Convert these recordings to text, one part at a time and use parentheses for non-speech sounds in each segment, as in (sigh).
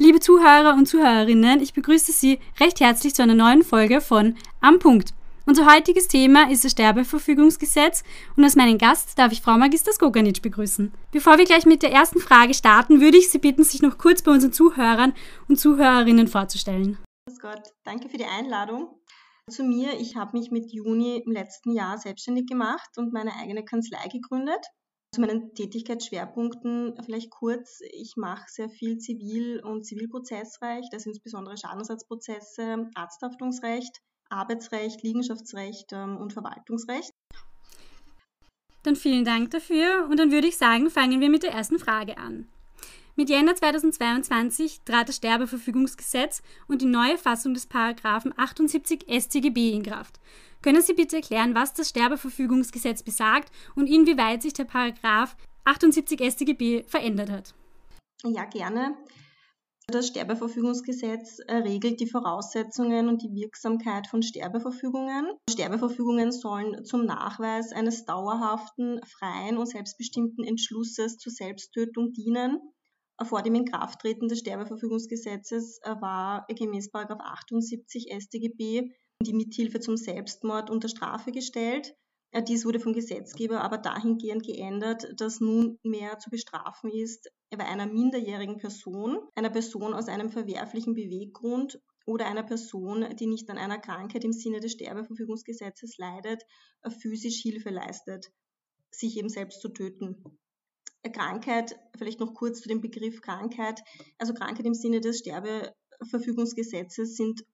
Liebe Zuhörer und Zuhörerinnen, ich begrüße Sie recht herzlich zu einer neuen Folge von Am Punkt. Unser heutiges Thema ist das Sterbeverfügungsgesetz und als meinen Gast darf ich Frau Magister Skoganic begrüßen. Bevor wir gleich mit der ersten Frage starten, würde ich Sie bitten, sich noch kurz bei unseren Zuhörern und Zuhörerinnen vorzustellen. Gott, danke für die Einladung. Zu mir, ich habe mich mit Juni im letzten Jahr selbstständig gemacht und meine eigene Kanzlei gegründet. Zu meinen Tätigkeitsschwerpunkten vielleicht kurz. Ich mache sehr viel Zivil- und Zivilprozessrecht, das sind insbesondere Schadenersatzprozesse, Arzthaftungsrecht, Arbeitsrecht, Liegenschaftsrecht ähm, und Verwaltungsrecht. Dann vielen Dank dafür und dann würde ich sagen, fangen wir mit der ersten Frage an. Mit Jänner 2022 trat das Sterbeverfügungsgesetz und die neue Fassung des Paragraphen 78 StGB in Kraft. Können Sie bitte erklären, was das Sterbeverfügungsgesetz besagt und inwieweit sich der Paragraph 78 StGB verändert hat? Ja, gerne. Das Sterbeverfügungsgesetz regelt die Voraussetzungen und die Wirksamkeit von Sterbeverfügungen. Sterbeverfügungen sollen zum Nachweis eines dauerhaften, freien und selbstbestimmten Entschlusses zur Selbsttötung dienen. Vor dem Inkrafttreten des Sterbeverfügungsgesetzes war gemäß 78 StGB die Mithilfe zum Selbstmord unter Strafe gestellt. Äh, dies wurde vom Gesetzgeber aber dahingehend geändert, dass nunmehr zu bestrafen ist, bei einer minderjährigen Person, einer Person aus einem verwerflichen Beweggrund oder einer Person, die nicht an einer Krankheit im Sinne des Sterbeverfügungsgesetzes leidet, äh, physisch Hilfe leistet, sich eben selbst zu töten. Äh, Krankheit, vielleicht noch kurz zu dem Begriff Krankheit. Also Krankheit im Sinne des Sterbeverfügungsgesetzes sind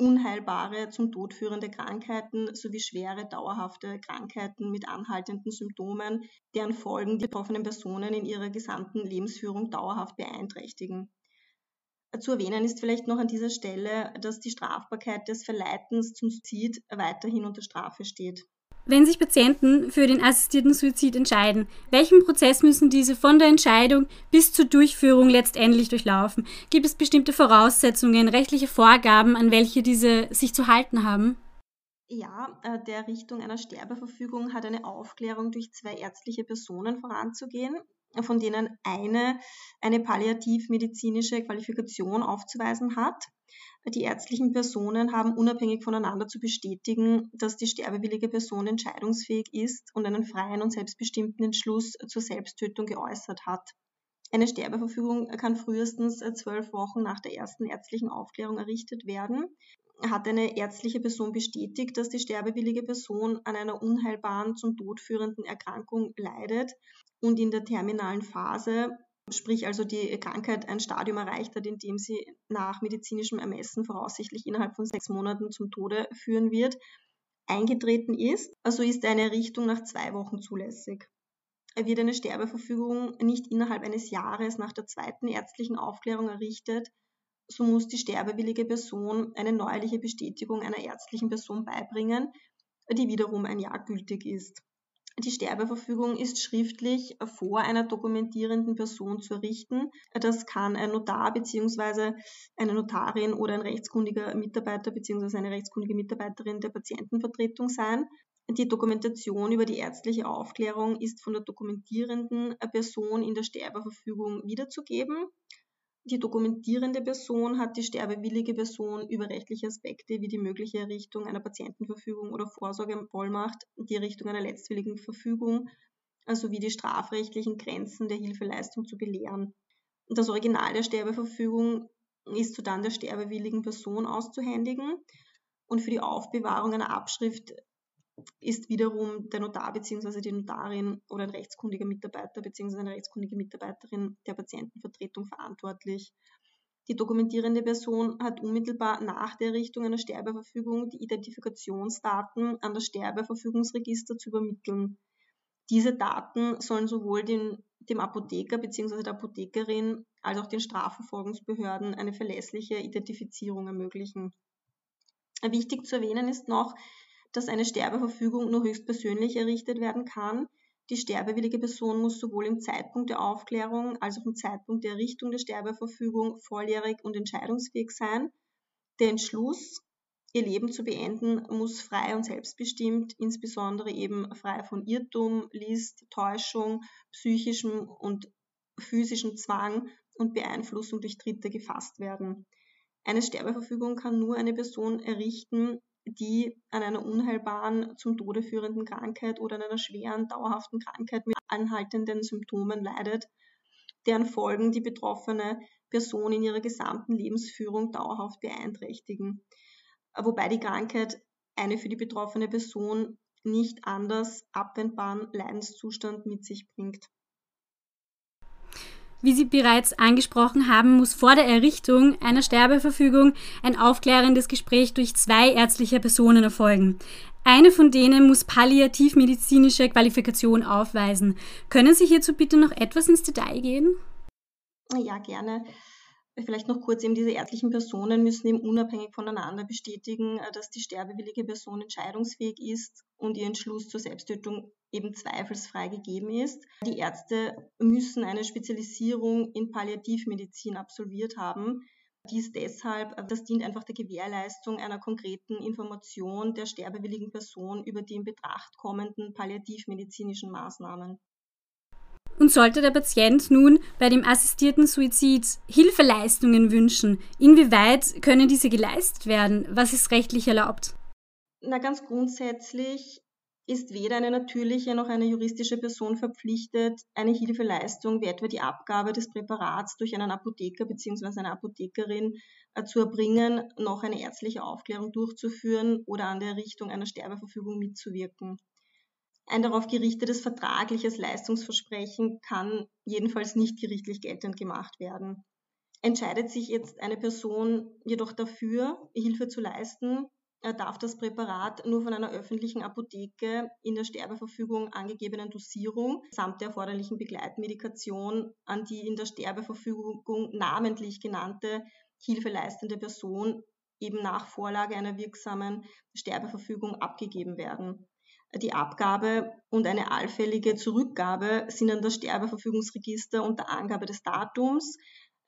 unheilbare, zum Tod führende Krankheiten sowie schwere, dauerhafte Krankheiten mit anhaltenden Symptomen, deren Folgen die betroffenen Personen in ihrer gesamten Lebensführung dauerhaft beeinträchtigen. Zu erwähnen ist vielleicht noch an dieser Stelle, dass die Strafbarkeit des Verleitens zum Suizid weiterhin unter Strafe steht. Wenn sich Patienten für den assistierten Suizid entscheiden, welchen Prozess müssen diese von der Entscheidung bis zur Durchführung letztendlich durchlaufen? Gibt es bestimmte Voraussetzungen, rechtliche Vorgaben, an welche diese sich zu halten haben? Ja, äh, der Richtung einer Sterbeverfügung hat eine Aufklärung durch zwei ärztliche Personen voranzugehen, von denen eine eine palliativmedizinische Qualifikation aufzuweisen hat. Die ärztlichen Personen haben unabhängig voneinander zu bestätigen, dass die sterbewillige Person entscheidungsfähig ist und einen freien und selbstbestimmten Entschluss zur Selbsttötung geäußert hat. Eine Sterbeverfügung kann frühestens zwölf Wochen nach der ersten ärztlichen Aufklärung errichtet werden. Hat eine ärztliche Person bestätigt, dass die sterbewillige Person an einer unheilbaren, zum Tod führenden Erkrankung leidet und in der terminalen Phase sprich also die Krankheit ein Stadium erreicht hat, in dem sie nach medizinischem Ermessen voraussichtlich innerhalb von sechs Monaten zum Tode führen wird, eingetreten ist, also ist eine Richtung nach zwei Wochen zulässig. Wird eine Sterbeverfügung nicht innerhalb eines Jahres nach der zweiten ärztlichen Aufklärung errichtet, so muss die sterbewillige Person eine neuerliche Bestätigung einer ärztlichen Person beibringen, die wiederum ein Jahr gültig ist. Die Sterbeverfügung ist schriftlich vor einer dokumentierenden Person zu errichten. Das kann ein Notar bzw. eine Notarin oder ein rechtskundiger Mitarbeiter bzw. eine rechtskundige Mitarbeiterin der Patientenvertretung sein. Die Dokumentation über die ärztliche Aufklärung ist von der dokumentierenden Person in der Sterbeverfügung wiederzugeben. Die dokumentierende Person hat die sterbewillige Person über rechtliche Aspekte wie die mögliche Errichtung einer Patientenverfügung oder Vorsorgevollmacht, die Errichtung einer letztwilligen Verfügung sowie die strafrechtlichen Grenzen der Hilfeleistung zu belehren. Das Original der Sterbeverfügung ist sodann der sterbewilligen Person auszuhändigen und für die Aufbewahrung einer Abschrift ist wiederum der Notar bzw. die Notarin oder ein rechtskundiger Mitarbeiter bzw. eine rechtskundige Mitarbeiterin der Patientenvertretung verantwortlich. Die dokumentierende Person hat unmittelbar nach der Errichtung einer Sterbeverfügung die Identifikationsdaten an das Sterbeverfügungsregister zu übermitteln. Diese Daten sollen sowohl den, dem Apotheker bzw. der Apothekerin als auch den Strafverfolgungsbehörden eine verlässliche Identifizierung ermöglichen. Wichtig zu erwähnen ist noch, dass eine Sterbeverfügung nur höchstpersönlich errichtet werden kann. Die sterbewillige Person muss sowohl im Zeitpunkt der Aufklärung als auch im Zeitpunkt der Errichtung der Sterbeverfügung volljährig und entscheidungsfähig sein. Der Entschluss, ihr Leben zu beenden, muss frei und selbstbestimmt, insbesondere eben frei von Irrtum, List, Täuschung, psychischem und physischem Zwang und Beeinflussung durch Dritte gefasst werden. Eine Sterbeverfügung kann nur eine Person errichten, die an einer unheilbaren, zum Tode führenden Krankheit oder an einer schweren, dauerhaften Krankheit mit anhaltenden Symptomen leidet, deren Folgen die betroffene Person in ihrer gesamten Lebensführung dauerhaft beeinträchtigen. Wobei die Krankheit eine für die betroffene Person nicht anders abwendbaren Leidenszustand mit sich bringt. Wie Sie bereits angesprochen haben, muss vor der Errichtung einer Sterbeverfügung ein aufklärendes Gespräch durch zwei ärztliche Personen erfolgen. Eine von denen muss palliativmedizinische Qualifikation aufweisen. Können Sie hierzu bitte noch etwas ins Detail gehen? Ja, gerne. Vielleicht noch kurz eben diese ärztlichen Personen müssen eben unabhängig voneinander bestätigen, äh, dass die sterbewillige Person entscheidungsfähig ist und ihr Entschluss zur Selbsttötung eben zweifelsfrei gegeben ist. Die Ärzte müssen eine Spezialisierung in Palliativmedizin absolviert haben. Dies deshalb, äh, das dient einfach der Gewährleistung einer konkreten Information der sterbewilligen Person über die in Betracht kommenden palliativmedizinischen Maßnahmen. Und sollte der Patient nun bei dem assistierten Suizid Hilfeleistungen wünschen, inwieweit können diese geleistet werden? Was ist rechtlich erlaubt? Na, ganz grundsätzlich ist weder eine natürliche noch eine juristische Person verpflichtet, eine Hilfeleistung wie etwa die Abgabe des Präparats durch einen Apotheker bzw. eine Apothekerin äh, zu erbringen, noch eine ärztliche Aufklärung durchzuführen oder an der Errichtung einer Sterbeverfügung mitzuwirken. Ein darauf gerichtetes vertragliches Leistungsversprechen kann jedenfalls nicht gerichtlich geltend gemacht werden. Entscheidet sich jetzt eine Person jedoch dafür, Hilfe zu leisten, darf das Präparat nur von einer öffentlichen Apotheke in der Sterbeverfügung angegebenen Dosierung samt der erforderlichen Begleitmedikation an die in der Sterbeverfügung namentlich genannte hilfeleistende Person eben nach Vorlage einer wirksamen Sterbeverfügung abgegeben werden. Die Abgabe und eine allfällige Zurückgabe sind an das Sterbeverfügungsregister unter Angabe des Datums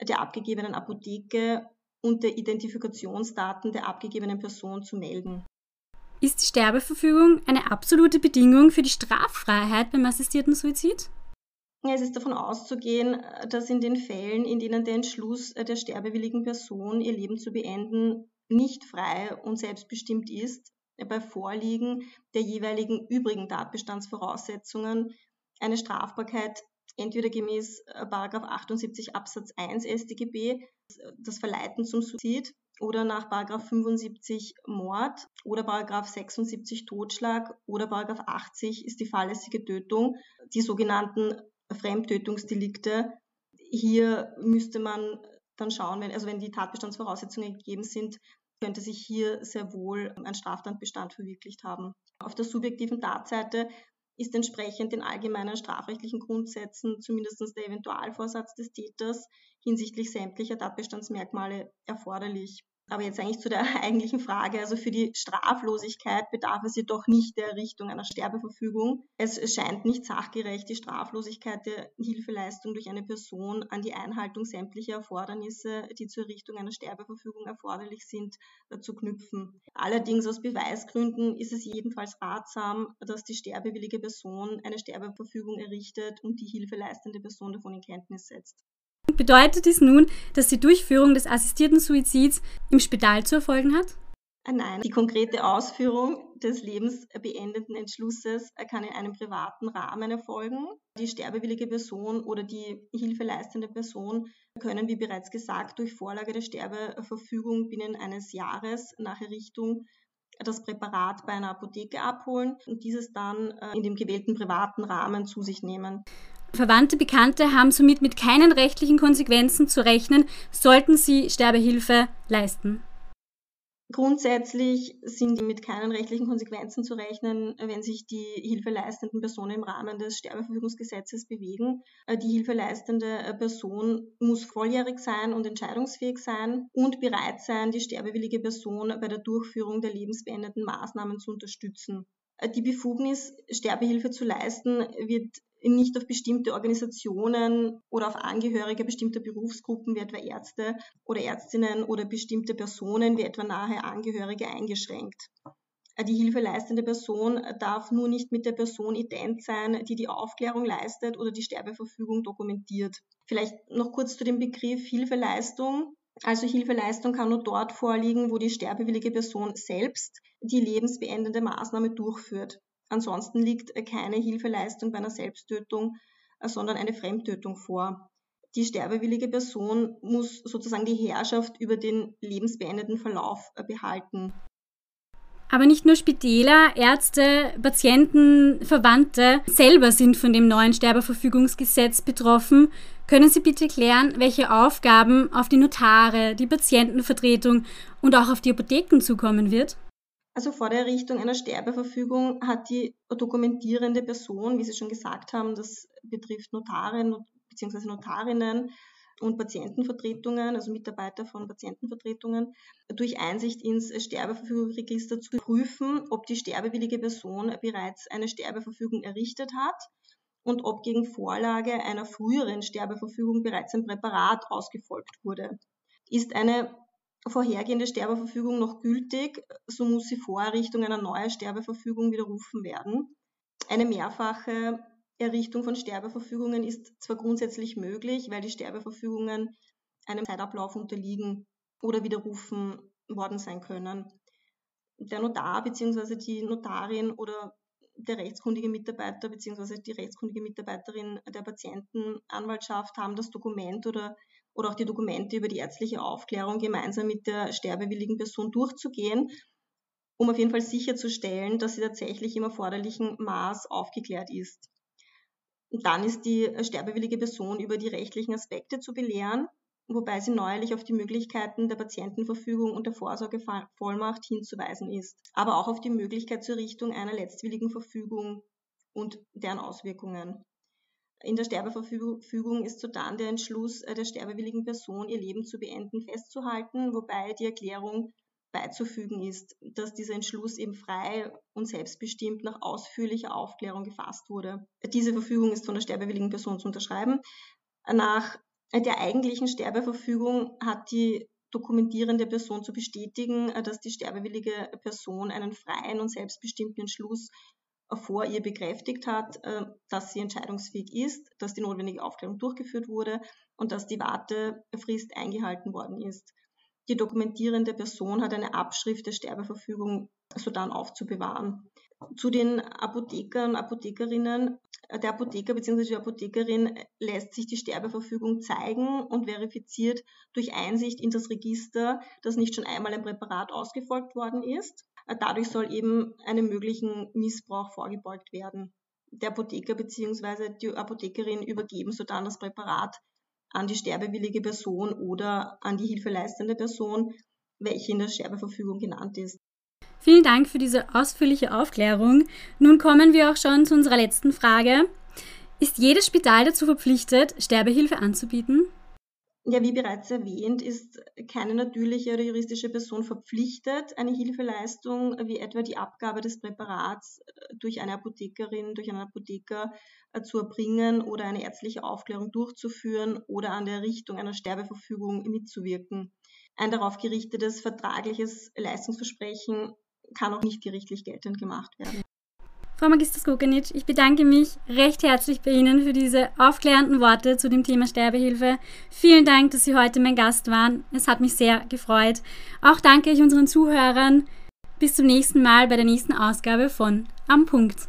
der abgegebenen Apotheke und der Identifikationsdaten der abgegebenen Person zu melden. Ist die Sterbeverfügung eine absolute Bedingung für die Straffreiheit beim assistierten Suizid? Es ist davon auszugehen, dass in den Fällen, in denen der Entschluss der sterbewilligen Person, ihr Leben zu beenden, nicht frei und selbstbestimmt ist, bei Vorliegen der jeweiligen übrigen Tatbestandsvoraussetzungen eine Strafbarkeit entweder gemäß 78 äh, Absatz 1 StGB, das Verleiten zum Suizid, oder nach 75 Mord oder 76 Totschlag oder 80 ist die fahrlässige Tötung, die sogenannten Fremdtötungsdelikte. Hier müsste man dann schauen, wenn, also wenn die Tatbestandsvoraussetzungen gegeben sind, könnte sich hier sehr wohl ein Straftatbestand verwirklicht haben. Auf der subjektiven Tatseite ist entsprechend den allgemeinen strafrechtlichen Grundsätzen zumindest der Eventualvorsatz des Täters hinsichtlich sämtlicher Tatbestandsmerkmale erforderlich. Aber jetzt eigentlich zu der (laughs) eigentlichen Frage. Also für die Straflosigkeit bedarf es jedoch nicht der Errichtung einer Sterbeverfügung. Es scheint nicht sachgerecht, die Straflosigkeit der Hilfeleistung durch eine Person an die Einhaltung sämtlicher Erfordernisse, die zur Errichtung einer Sterbeverfügung erforderlich sind, äh, zu knüpfen. Allerdings aus Beweisgründen ist es jedenfalls ratsam, dass die sterbewillige Person eine Sterbeverfügung errichtet und die hilfeleistende Person davon in Kenntnis setzt. Bedeutet dies nun, dass die Durchführung des assistierten Suizids im Spital zu erfolgen hat? Ah, nein, die konkrete Ausführung des lebensbeendenden Entschlusses kann in einem privaten Rahmen erfolgen. Die sterbewillige Person oder die hilfeleistende Person können, wie bereits gesagt, durch Vorlage der Sterbeverfügung binnen eines Jahres nach Errichtung das Präparat bei einer Apotheke abholen und dieses dann äh, in dem gewählten privaten Rahmen zu sich nehmen. Verwandte Bekannte haben somit mit keinen rechtlichen Konsequenzen zu rechnen, sollten sie Sterbehilfe leisten. Grundsätzlich sind mit keinen rechtlichen Konsequenzen zu rechnen, wenn sich die hilfeleistenden Personen im Rahmen des Sterbeverfügungsgesetzes bewegen. Äh, die hilfeleistende äh, Person muss volljährig sein und entscheidungsfähig sein und bereit sein, die sterbewillige Person bei der Durchführung der lebensbeendenden Maßnahmen zu unterstützen. Äh, die Befugnis, Sterbehilfe zu leisten, wird nicht auf bestimmte Organisationen oder auf Angehörige bestimmter Berufsgruppen wie etwa Ärzte oder Ärztinnen oder bestimmte Personen wie etwa nahe Angehörige eingeschränkt. Die hilfeleistende Person darf nur nicht mit der Person ident sein, die die Aufklärung leistet oder die Sterbeverfügung dokumentiert. Vielleicht noch kurz zu dem Begriff Hilfeleistung. Also Hilfeleistung kann nur dort vorliegen, wo die sterbewillige Person selbst die lebensbeendende Maßnahme durchführt. Ansonsten liegt keine Hilfeleistung bei einer Selbsttötung, sondern eine Fremdtötung vor. Die sterbewillige Person muss sozusagen die Herrschaft über den lebensbeendenden Verlauf behalten. Aber nicht nur Spitäler, Ärzte, Patienten, Verwandte selber sind von dem neuen Sterbeverfügungsgesetz betroffen. Können Sie bitte klären, welche Aufgaben auf die Notare, die Patientenvertretung und auch auf die Apotheken zukommen wird? Also vor der Errichtung einer Sterbeverfügung hat die dokumentierende Person, wie Sie schon gesagt haben, das betrifft Notare bzw. Notarinnen, und Patientenvertretungen, also Mitarbeiter von Patientenvertretungen, durch Einsicht ins Sterbeverfügungsregister zu prüfen, ob die sterbewillige Person bereits eine Sterbeverfügung errichtet hat und ob gegen Vorlage einer früheren Sterbeverfügung bereits ein Präparat ausgefolgt wurde. Ist eine vorhergehende Sterbeverfügung noch gültig, so muss sie vor Errichtung einer neuen Sterbeverfügung widerrufen werden. Eine mehrfache Errichtung von Sterbeverfügungen ist zwar grundsätzlich möglich, weil die Sterbeverfügungen einem Zeitablauf unterliegen oder widerrufen worden sein können. Der Notar bzw. die Notarin oder der rechtskundige Mitarbeiter bzw. die rechtskundige Mitarbeiterin der Patientenanwaltschaft haben das Dokument oder, oder auch die Dokumente über die ärztliche Aufklärung gemeinsam mit der sterbewilligen Person durchzugehen, um auf jeden Fall sicherzustellen, dass sie tatsächlich im erforderlichen Maß aufgeklärt ist. Dann ist die sterbewillige Person über die rechtlichen Aspekte zu belehren, wobei sie neuerlich auf die Möglichkeiten der Patientenverfügung und der Vorsorgevollmacht hinzuweisen ist, aber auch auf die Möglichkeit zur Richtung einer letztwilligen Verfügung und deren Auswirkungen. In der Sterbeverfügung ist sodann der Entschluss äh, der sterbewilligen Person, ihr Leben zu beenden, festzuhalten, wobei die Erklärung beizufügen ist, dass dieser Entschluss eben frei und selbstbestimmt nach ausführlicher Aufklärung gefasst wurde. Diese Verfügung ist von der sterbewilligen Person zu unterschreiben. Nach der eigentlichen Sterbeverfügung hat die dokumentierende Person zu bestätigen, dass die sterbewillige Person einen freien und selbstbestimmten Entschluss vor ihr bekräftigt hat, dass sie entscheidungsfähig ist, dass die notwendige Aufklärung durchgeführt wurde und dass die Wartefrist eingehalten worden ist. Die dokumentierende Person hat eine Abschrift der Sterbeverfügung sodann aufzubewahren. Zu den Apothekern, Apothekerinnen. Der Apotheker bzw. die Apothekerin lässt sich die Sterbeverfügung zeigen und verifiziert durch Einsicht in das Register, dass nicht schon einmal ein Präparat ausgefolgt worden ist. Dadurch soll eben einem möglichen Missbrauch vorgebeugt werden. Der Apotheker bzw. die Apothekerin übergeben sodann das Präparat an die sterbewillige Person oder an die hilfeleistende Person, welche in der Sterbeverfügung genannt ist. Vielen Dank für diese ausführliche Aufklärung. Nun kommen wir auch schon zu unserer letzten Frage. Ist jedes Spital dazu verpflichtet, Sterbehilfe anzubieten? Ja, wie bereits erwähnt, ist keine natürliche oder juristische Person verpflichtet, eine Hilfeleistung wie etwa die Abgabe des Präparats äh, durch eine Apothekerin, durch einen Apotheker äh, zu erbringen oder eine ärztliche Aufklärung durchzuführen oder an der Errichtung einer Sterbeverfügung mitzuwirken. Ein darauf gerichtetes vertragliches Leistungsversprechen kann auch nicht gerichtlich geltend gemacht werden. Frau Magister Skokanic, ich bedanke mich recht herzlich bei Ihnen für diese aufklärenden Worte zu dem Thema Sterbehilfe. Vielen Dank, dass Sie heute mein Gast waren. Es hat mich sehr gefreut. Auch danke ich unseren Zuhörern. Bis zum nächsten Mal bei der nächsten Ausgabe von Am Punkt.